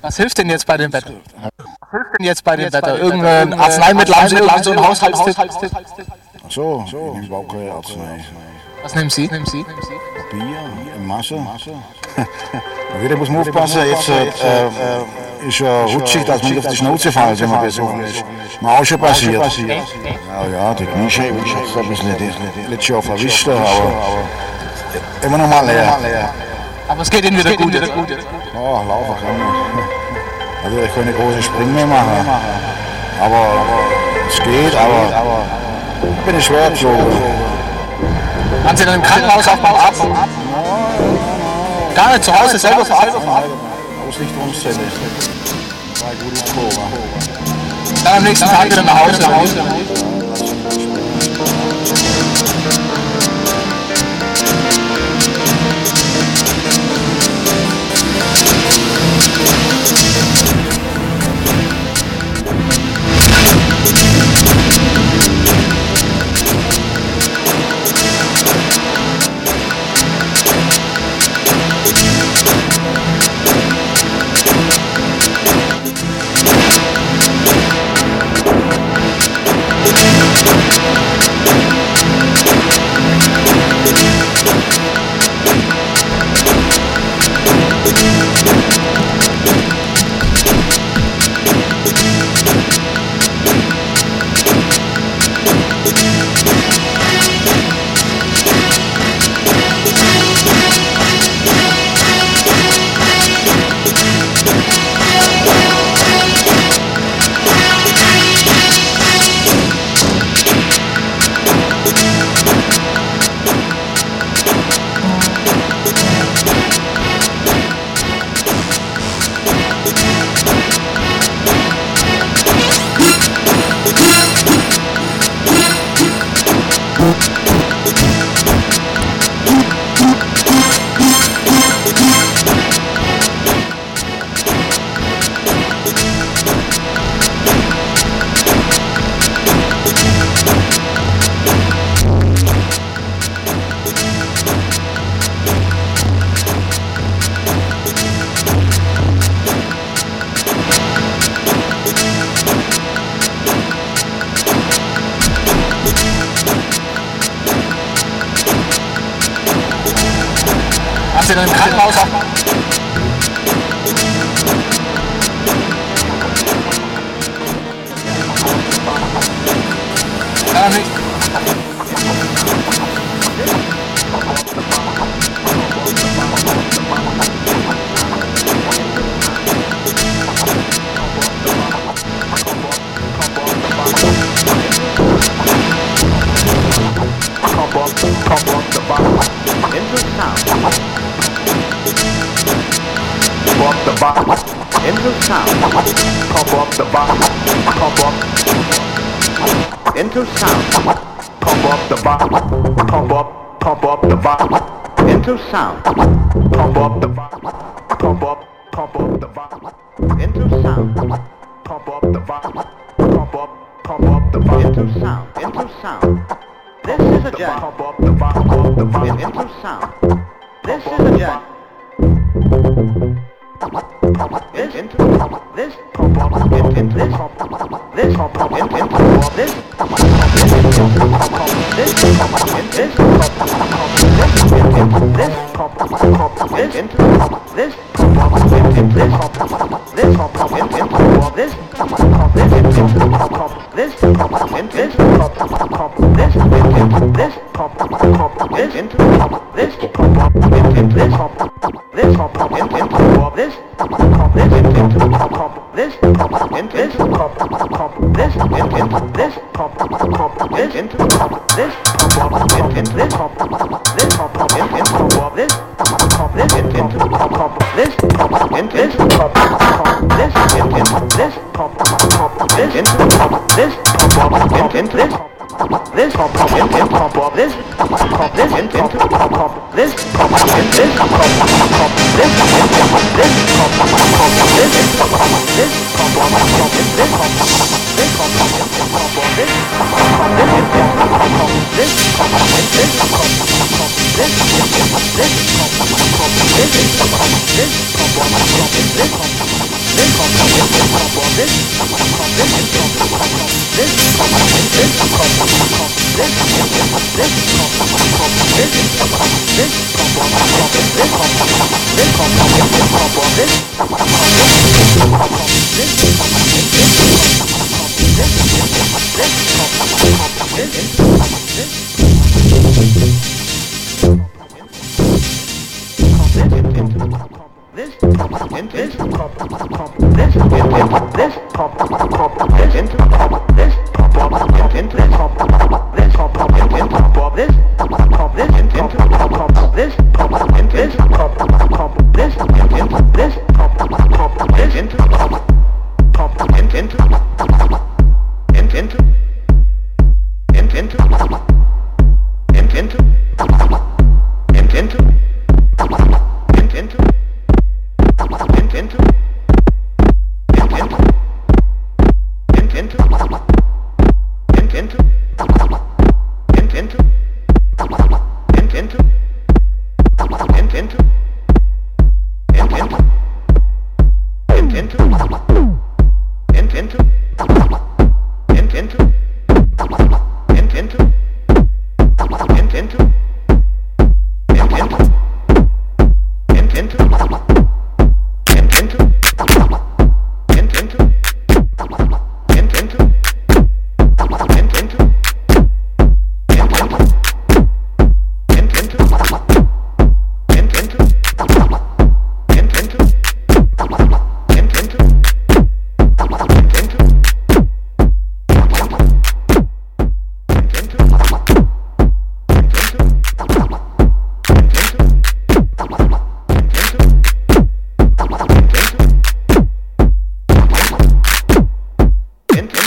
Was hilft denn jetzt bei dem Wetter? Was hilft denn jetzt bei dem Wetter? Irgendein Arzneimittel, haben Sie so einen Haushaltstipp? Ach so, ich nehme überhaupt keine Arznei. Was nehmen Sie? Nehmen Sie? Bier in Masse. Wieder muss man aufpassen, jetzt äh, äh, ist ja rutschig, dass man nicht auf die Schnauze fällt, wenn man das so ist. Mir auch schon passiert. Ja, ja, die Kniescheibe ist jetzt ein bisschen letztes Jahr verwischt, aber immer noch mal leer. Aber es geht Ihnen wieder gut. jetzt. Oh, laufen kann ich. Natürlich keine großen Sprünge mehr machen. Aber es geht, aber ich bin schwer geflogen. Waren Sie dann im Krankenhaus auch beim Arzt? Gar nicht zu Hause selber verarbeitet? Ausrichtungszelle. Zwei gute Probe. Dann am nächsten Tag wieder nach Hause. Waren Sie 这个人是开的盲盒 Up pump up into sound. Pump up the bottom, pump up, pump up the bottom into sound. Pump up the bottom, pump up, pump up the bottom into sound. Pump up the bottom, pump up, pump up the bottom into sound, into sound. This is a jack. Pump up the bottom of the bottom into sound. This is a jack. This this pump pump This ¿Eh? ¿Eh?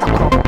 倒